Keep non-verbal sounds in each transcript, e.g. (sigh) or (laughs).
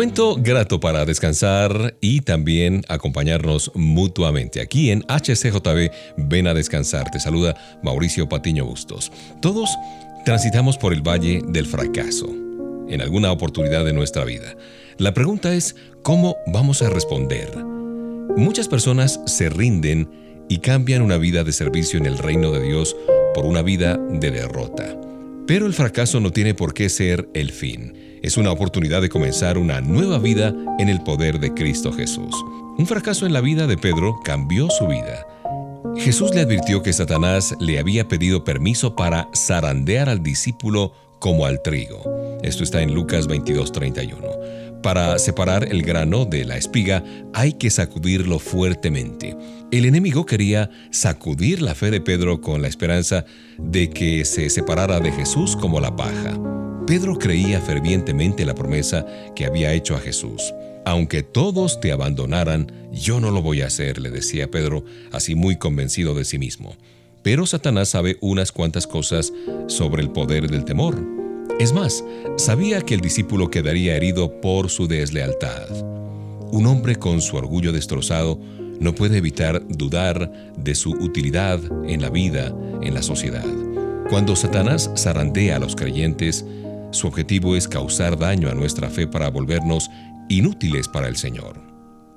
Momento grato para descansar y también acompañarnos mutuamente. Aquí en HCJB, ven a descansar. Te saluda Mauricio Patiño Bustos. Todos transitamos por el valle del fracaso en alguna oportunidad de nuestra vida. La pregunta es, ¿cómo vamos a responder? Muchas personas se rinden y cambian una vida de servicio en el reino de Dios por una vida de derrota. Pero el fracaso no tiene por qué ser el fin es una oportunidad de comenzar una nueva vida en el poder de Cristo Jesús. Un fracaso en la vida de Pedro cambió su vida. Jesús le advirtió que Satanás le había pedido permiso para zarandear al discípulo como al trigo. Esto está en Lucas 22:31. Para separar el grano de la espiga hay que sacudirlo fuertemente. El enemigo quería sacudir la fe de Pedro con la esperanza de que se separara de Jesús como la paja. Pedro creía fervientemente la promesa que había hecho a Jesús. Aunque todos te abandonaran, yo no lo voy a hacer, le decía Pedro, así muy convencido de sí mismo. Pero Satanás sabe unas cuantas cosas sobre el poder del temor. Es más, sabía que el discípulo quedaría herido por su deslealtad. Un hombre con su orgullo destrozado no puede evitar dudar de su utilidad en la vida, en la sociedad. Cuando Satanás zarandea a los creyentes, su objetivo es causar daño a nuestra fe para volvernos inútiles para el Señor.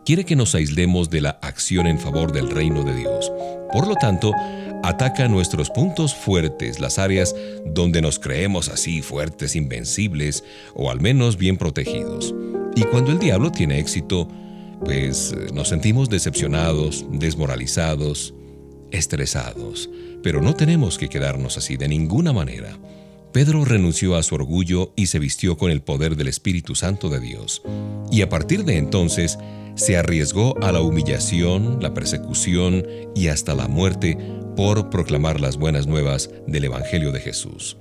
Quiere que nos aislemos de la acción en favor del reino de Dios. Por lo tanto, ataca nuestros puntos fuertes, las áreas donde nos creemos así fuertes, invencibles o al menos bien protegidos. Y cuando el diablo tiene éxito, pues nos sentimos decepcionados, desmoralizados, estresados. Pero no tenemos que quedarnos así de ninguna manera. Pedro renunció a su orgullo y se vistió con el poder del Espíritu Santo de Dios. Y a partir de entonces, se arriesgó a la humillación, la persecución y hasta la muerte por proclamar las buenas nuevas del Evangelio de Jesús.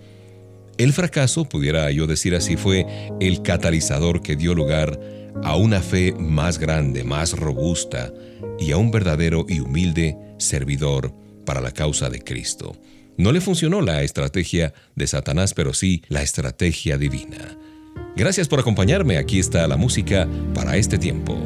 El fracaso, pudiera yo decir así, fue el catalizador que dio lugar a una fe más grande, más robusta y a un verdadero y humilde servidor para la causa de Cristo. No le funcionó la estrategia de Satanás, pero sí la estrategia divina. Gracias por acompañarme. Aquí está la música para este tiempo.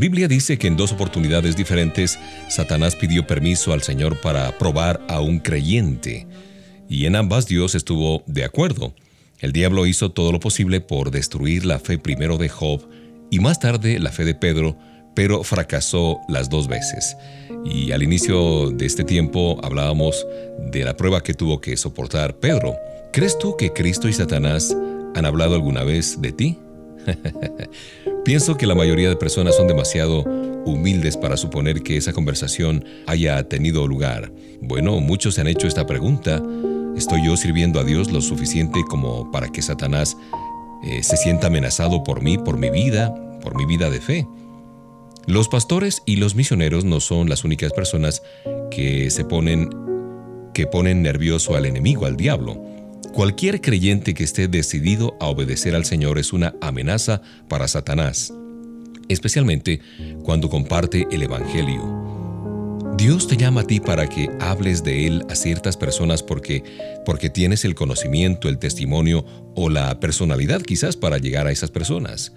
Biblia dice que en dos oportunidades diferentes Satanás pidió permiso al Señor para probar a un creyente, y en ambas Dios estuvo de acuerdo. El diablo hizo todo lo posible por destruir la fe primero de Job y más tarde la fe de Pedro, pero fracasó las dos veces. Y al inicio de este tiempo hablábamos de la prueba que tuvo que soportar Pedro. ¿Crees tú que Cristo y Satanás han hablado alguna vez de ti? (laughs) Pienso que la mayoría de personas son demasiado humildes para suponer que esa conversación haya tenido lugar. Bueno, muchos se han hecho esta pregunta. ¿Estoy yo sirviendo a Dios lo suficiente como para que Satanás eh, se sienta amenazado por mí, por mi vida, por mi vida de fe? Los pastores y los misioneros no son las únicas personas que se ponen que ponen nervioso al enemigo, al diablo. Cualquier creyente que esté decidido a obedecer al Señor es una amenaza para Satanás, especialmente cuando comparte el Evangelio. Dios te llama a ti para que hables de Él a ciertas personas porque, porque tienes el conocimiento, el testimonio o la personalidad quizás para llegar a esas personas.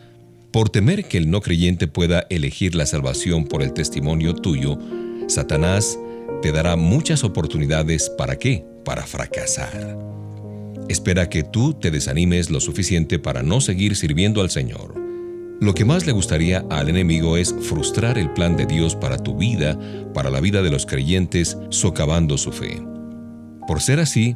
Por temer que el no creyente pueda elegir la salvación por el testimonio tuyo, Satanás te dará muchas oportunidades para qué? Para fracasar. Espera que tú te desanimes lo suficiente para no seguir sirviendo al Señor. Lo que más le gustaría al enemigo es frustrar el plan de Dios para tu vida, para la vida de los creyentes, socavando su fe. Por ser así,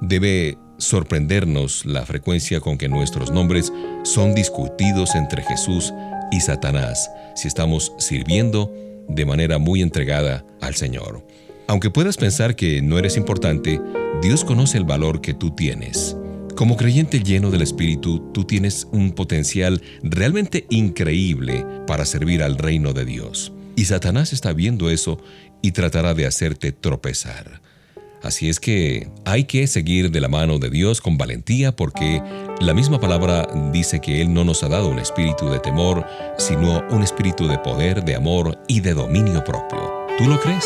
debe sorprendernos la frecuencia con que nuestros nombres son discutidos entre Jesús y Satanás si estamos sirviendo de manera muy entregada al Señor. Aunque puedas pensar que no eres importante, Dios conoce el valor que tú tienes. Como creyente lleno del Espíritu, tú tienes un potencial realmente increíble para servir al reino de Dios. Y Satanás está viendo eso y tratará de hacerte tropezar. Así es que hay que seguir de la mano de Dios con valentía porque la misma palabra dice que Él no nos ha dado un espíritu de temor, sino un espíritu de poder, de amor y de dominio propio. ¿Tú lo crees?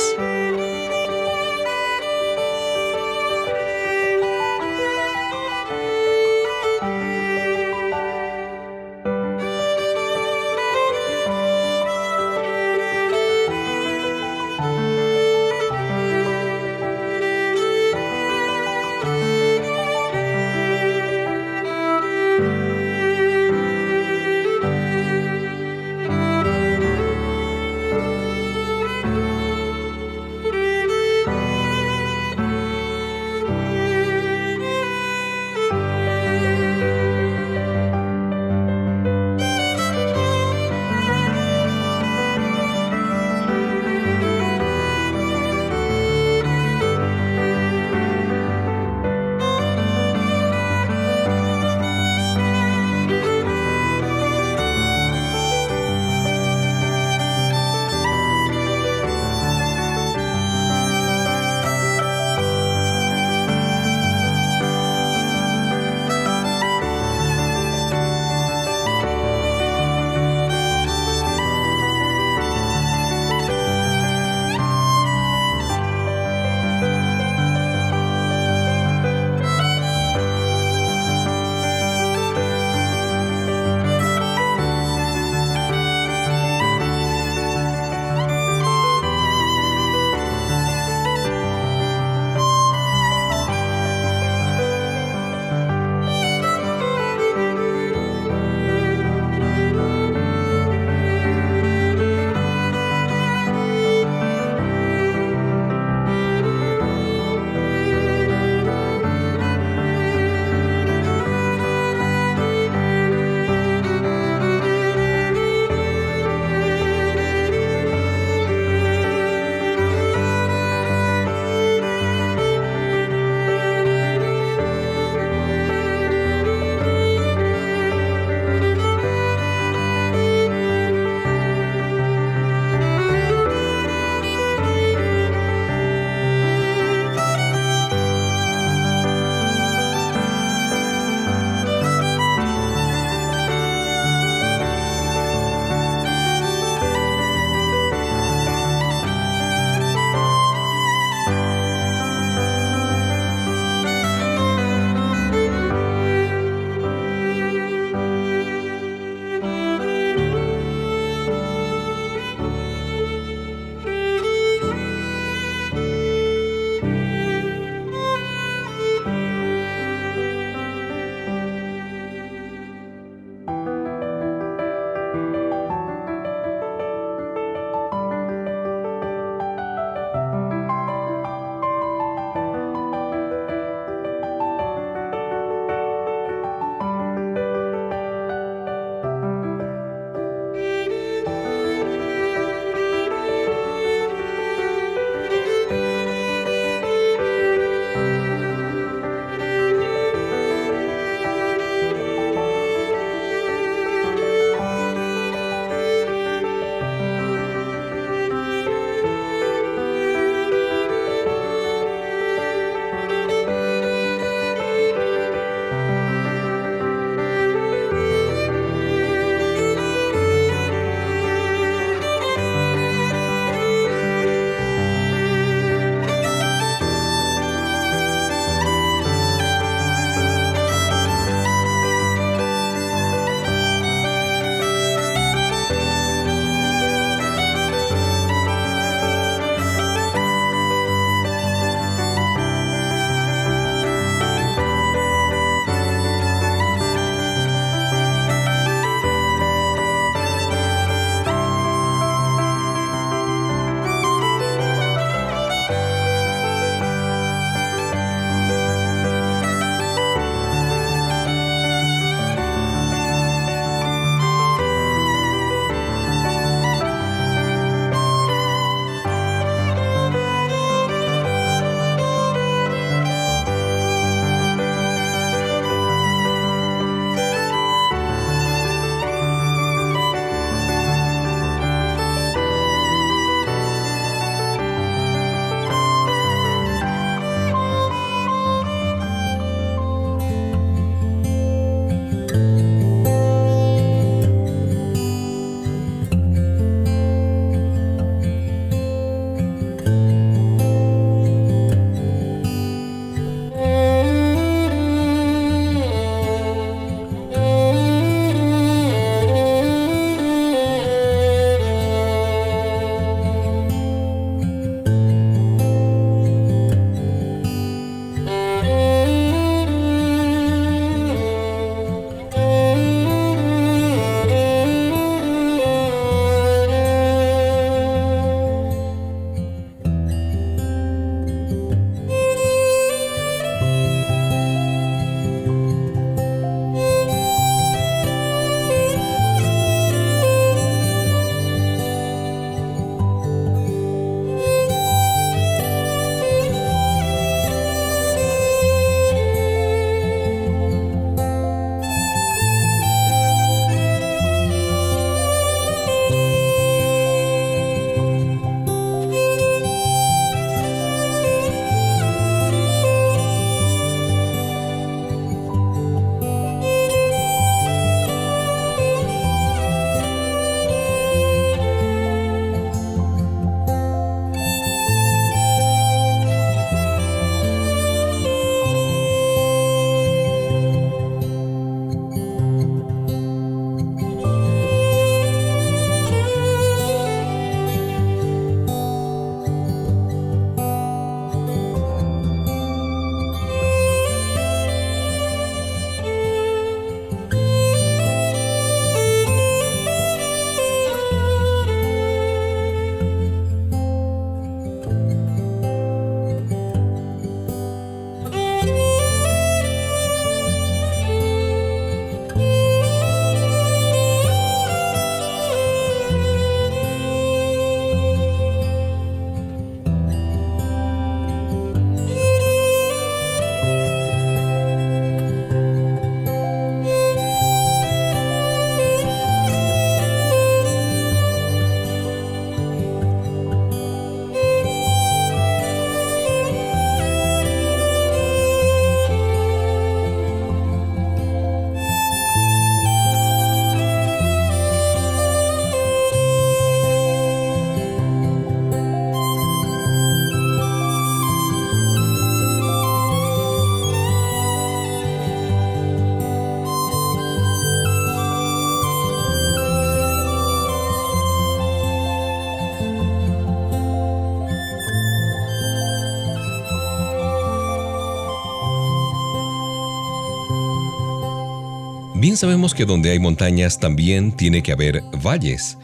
Bien sabemos que donde hay montañas también tiene que haber valles.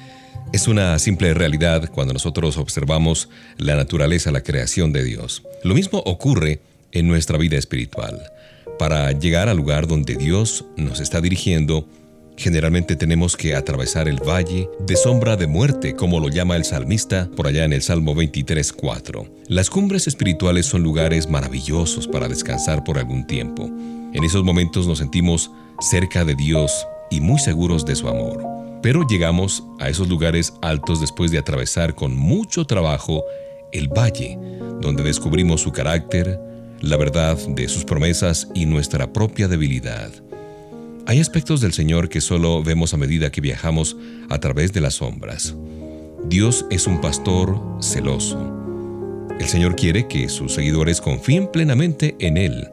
Es una simple realidad cuando nosotros observamos la naturaleza, la creación de Dios. Lo mismo ocurre en nuestra vida espiritual. Para llegar al lugar donde Dios nos está dirigiendo, Generalmente tenemos que atravesar el valle de sombra de muerte, como lo llama el salmista por allá en el Salmo 23.4. Las cumbres espirituales son lugares maravillosos para descansar por algún tiempo. En esos momentos nos sentimos cerca de Dios y muy seguros de su amor. Pero llegamos a esos lugares altos después de atravesar con mucho trabajo el valle, donde descubrimos su carácter, la verdad de sus promesas y nuestra propia debilidad. Hay aspectos del Señor que solo vemos a medida que viajamos a través de las sombras. Dios es un pastor celoso. El Señor quiere que sus seguidores confíen plenamente en Él.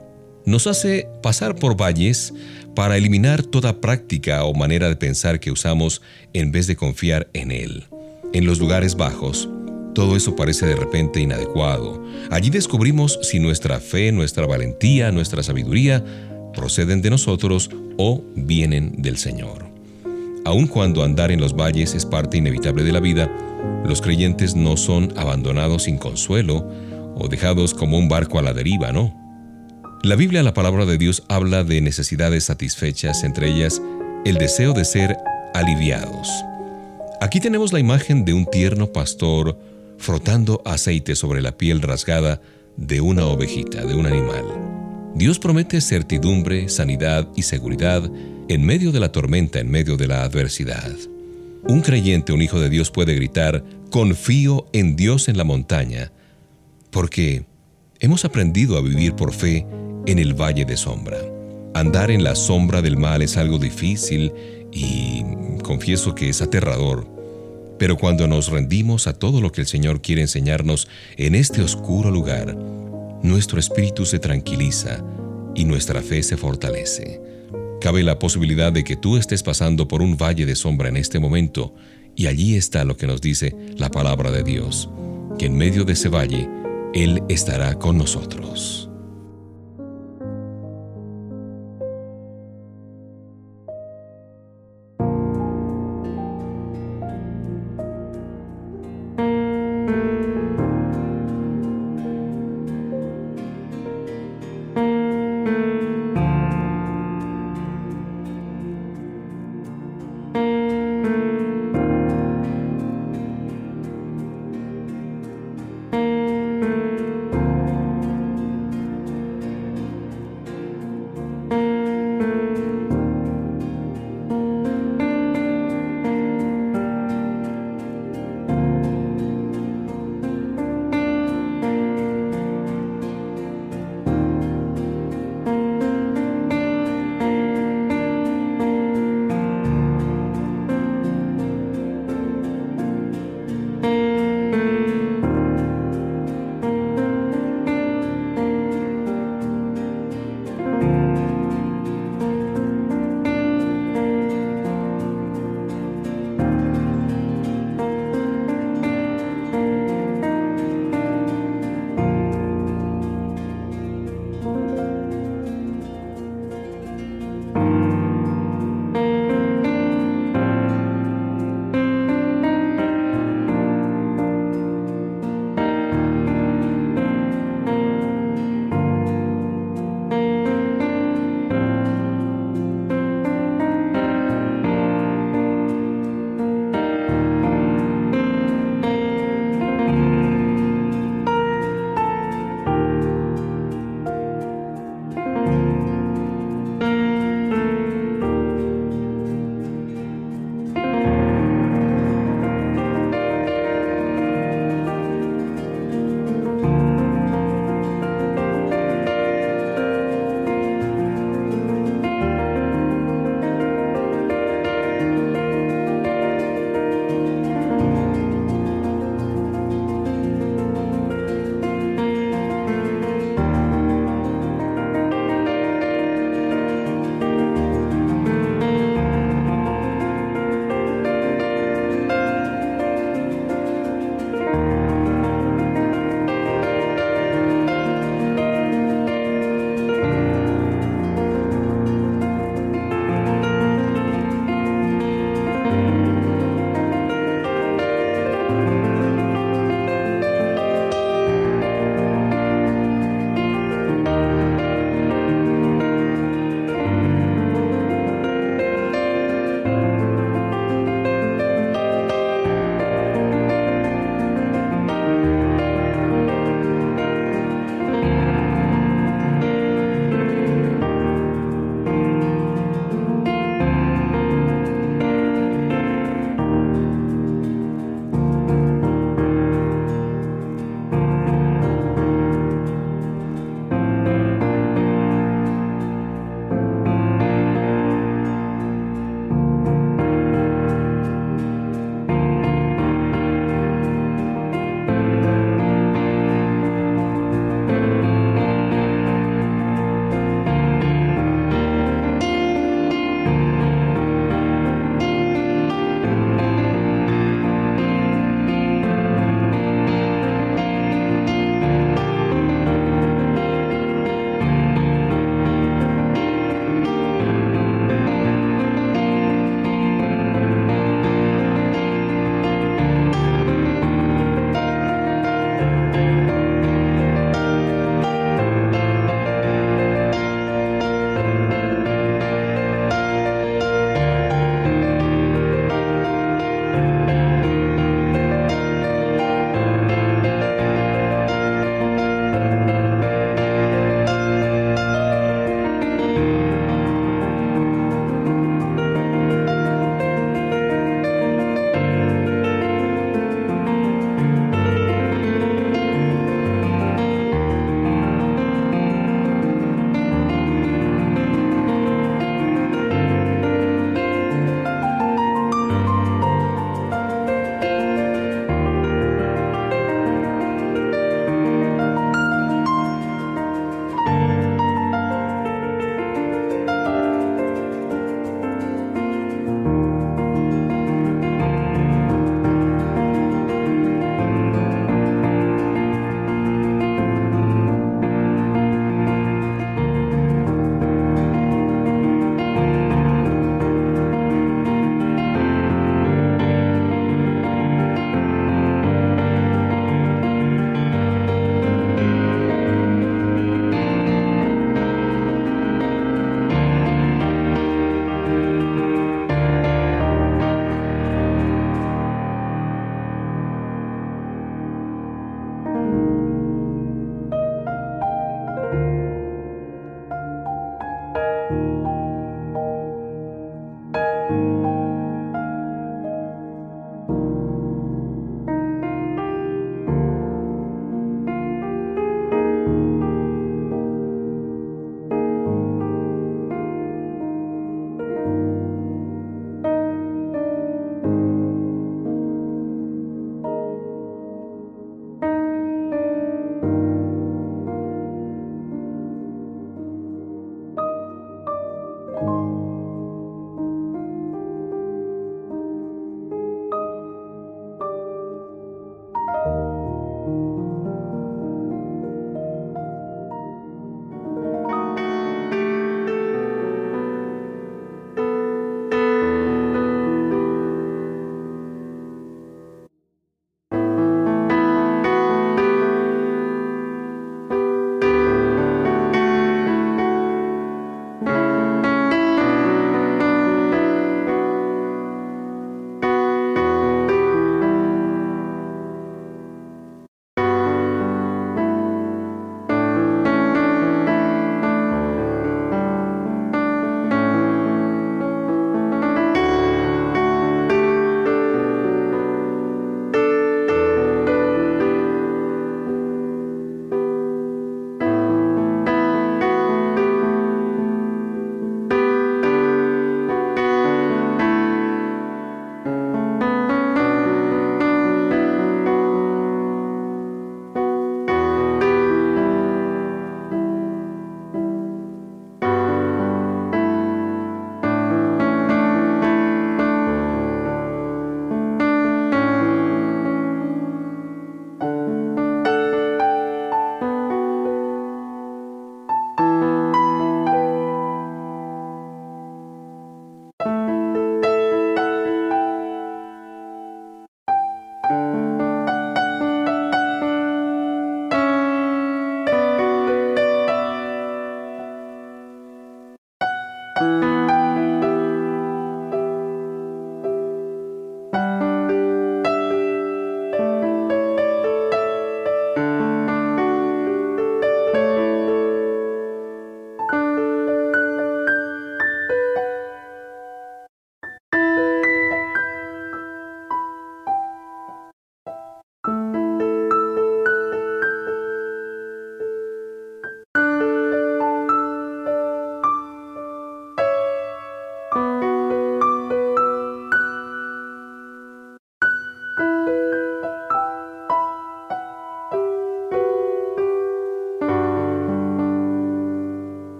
Nos hace pasar por valles para eliminar toda práctica o manera de pensar que usamos en vez de confiar en Él. En los lugares bajos, todo eso parece de repente inadecuado. Allí descubrimos si nuestra fe, nuestra valentía, nuestra sabiduría proceden de nosotros o vienen del Señor. Aun cuando andar en los valles es parte inevitable de la vida, los creyentes no son abandonados sin consuelo o dejados como un barco a la deriva, ¿no? La Biblia, la palabra de Dios, habla de necesidades satisfechas, entre ellas el deseo de ser aliviados. Aquí tenemos la imagen de un tierno pastor frotando aceite sobre la piel rasgada de una ovejita, de un animal. Dios promete certidumbre, sanidad y seguridad en medio de la tormenta, en medio de la adversidad. Un creyente, un hijo de Dios puede gritar, confío en Dios en la montaña, porque hemos aprendido a vivir por fe en el valle de sombra. Andar en la sombra del mal es algo difícil y confieso que es aterrador. Pero cuando nos rendimos a todo lo que el Señor quiere enseñarnos en este oscuro lugar, nuestro espíritu se tranquiliza y nuestra fe se fortalece. Cabe la posibilidad de que tú estés pasando por un valle de sombra en este momento y allí está lo que nos dice la palabra de Dios, que en medio de ese valle Él estará con nosotros.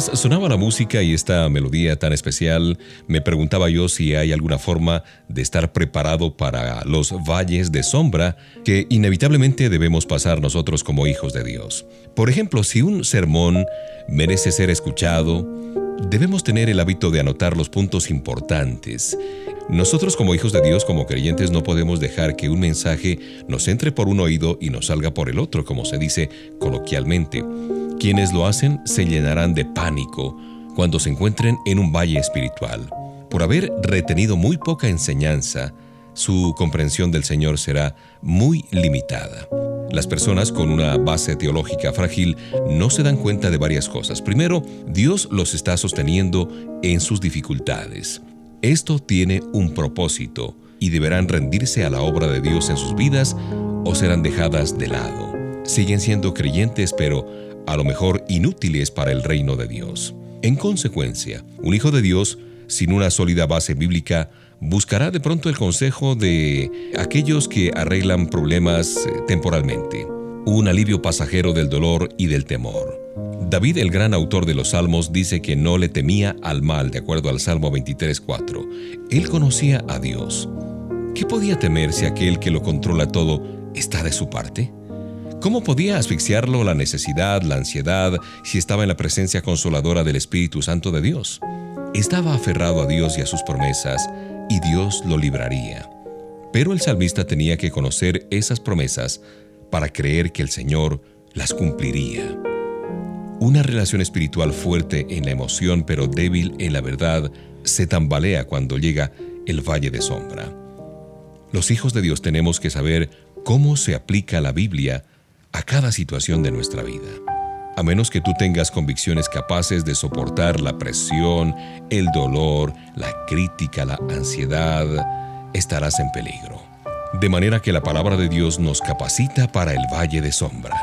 Sonaba la música y esta melodía tan especial, me preguntaba yo si hay alguna forma de estar preparado para los valles de sombra que inevitablemente debemos pasar nosotros como hijos de Dios. Por ejemplo, si un sermón merece ser escuchado, debemos tener el hábito de anotar los puntos importantes. Nosotros como hijos de Dios, como creyentes, no podemos dejar que un mensaje nos entre por un oído y nos salga por el otro, como se dice coloquialmente. Quienes lo hacen se llenarán de pánico cuando se encuentren en un valle espiritual. Por haber retenido muy poca enseñanza, su comprensión del Señor será muy limitada. Las personas con una base teológica frágil no se dan cuenta de varias cosas. Primero, Dios los está sosteniendo en sus dificultades. Esto tiene un propósito y deberán rendirse a la obra de Dios en sus vidas o serán dejadas de lado. Siguen siendo creyentes, pero a lo mejor inútiles para el reino de Dios. En consecuencia, un hijo de Dios, sin una sólida base bíblica, buscará de pronto el consejo de aquellos que arreglan problemas eh, temporalmente, un alivio pasajero del dolor y del temor. David, el gran autor de los Salmos, dice que no le temía al mal, de acuerdo al Salmo 23.4. Él conocía a Dios. ¿Qué podía temer si aquel que lo controla todo está de su parte? ¿Cómo podía asfixiarlo la necesidad, la ansiedad, si estaba en la presencia consoladora del Espíritu Santo de Dios? Estaba aferrado a Dios y a sus promesas, y Dios lo libraría. Pero el salmista tenía que conocer esas promesas para creer que el Señor las cumpliría. Una relación espiritual fuerte en la emoción pero débil en la verdad se tambalea cuando llega el valle de sombra. Los hijos de Dios tenemos que saber cómo se aplica la Biblia a cada situación de nuestra vida. A menos que tú tengas convicciones capaces de soportar la presión, el dolor, la crítica, la ansiedad, estarás en peligro. De manera que la palabra de Dios nos capacita para el valle de sombra.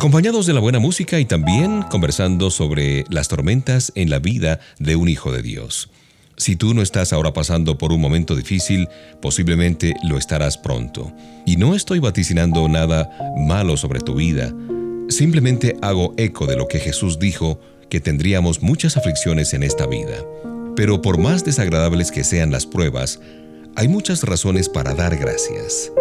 Acompañados de la buena música y también conversando sobre las tormentas en la vida de un hijo de Dios. Si tú no estás ahora pasando por un momento difícil, posiblemente lo estarás pronto. Y no estoy vaticinando nada malo sobre tu vida, simplemente hago eco de lo que Jesús dijo, que tendríamos muchas aflicciones en esta vida. Pero por más desagradables que sean las pruebas, hay muchas razones para dar gracias.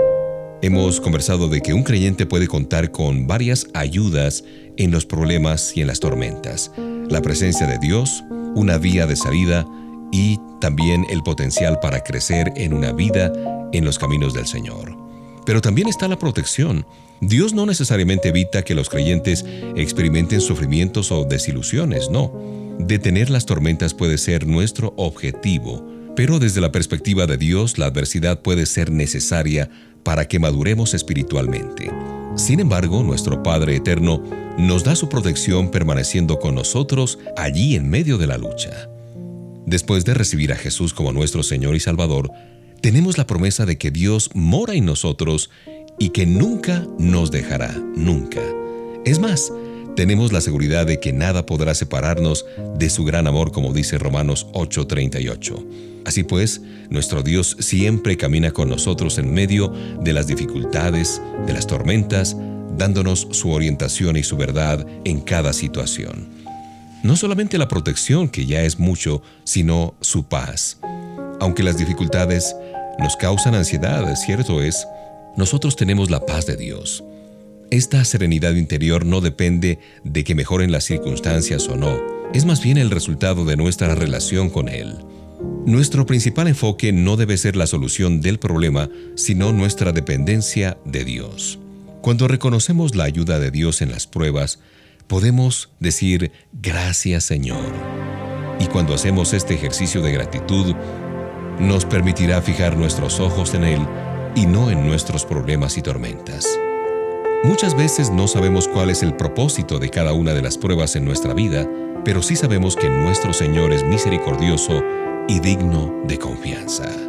Hemos conversado de que un creyente puede contar con varias ayudas en los problemas y en las tormentas. La presencia de Dios, una vía de salida y también el potencial para crecer en una vida en los caminos del Señor. Pero también está la protección. Dios no necesariamente evita que los creyentes experimenten sufrimientos o desilusiones, no. Detener las tormentas puede ser nuestro objetivo, pero desde la perspectiva de Dios la adversidad puede ser necesaria para que maduremos espiritualmente. Sin embargo, nuestro Padre Eterno nos da su protección permaneciendo con nosotros allí en medio de la lucha. Después de recibir a Jesús como nuestro Señor y Salvador, tenemos la promesa de que Dios mora en nosotros y que nunca nos dejará, nunca. Es más, tenemos la seguridad de que nada podrá separarnos de su gran amor, como dice Romanos 8:38. Así pues, nuestro Dios siempre camina con nosotros en medio de las dificultades, de las tormentas, dándonos su orientación y su verdad en cada situación. No solamente la protección, que ya es mucho, sino su paz. Aunque las dificultades nos causan ansiedad, cierto es, nosotros tenemos la paz de Dios. Esta serenidad interior no depende de que mejoren las circunstancias o no, es más bien el resultado de nuestra relación con Él. Nuestro principal enfoque no debe ser la solución del problema, sino nuestra dependencia de Dios. Cuando reconocemos la ayuda de Dios en las pruebas, podemos decir gracias Señor. Y cuando hacemos este ejercicio de gratitud, nos permitirá fijar nuestros ojos en Él y no en nuestros problemas y tormentas. Muchas veces no sabemos cuál es el propósito de cada una de las pruebas en nuestra vida, pero sí sabemos que nuestro Señor es misericordioso y digno de confianza.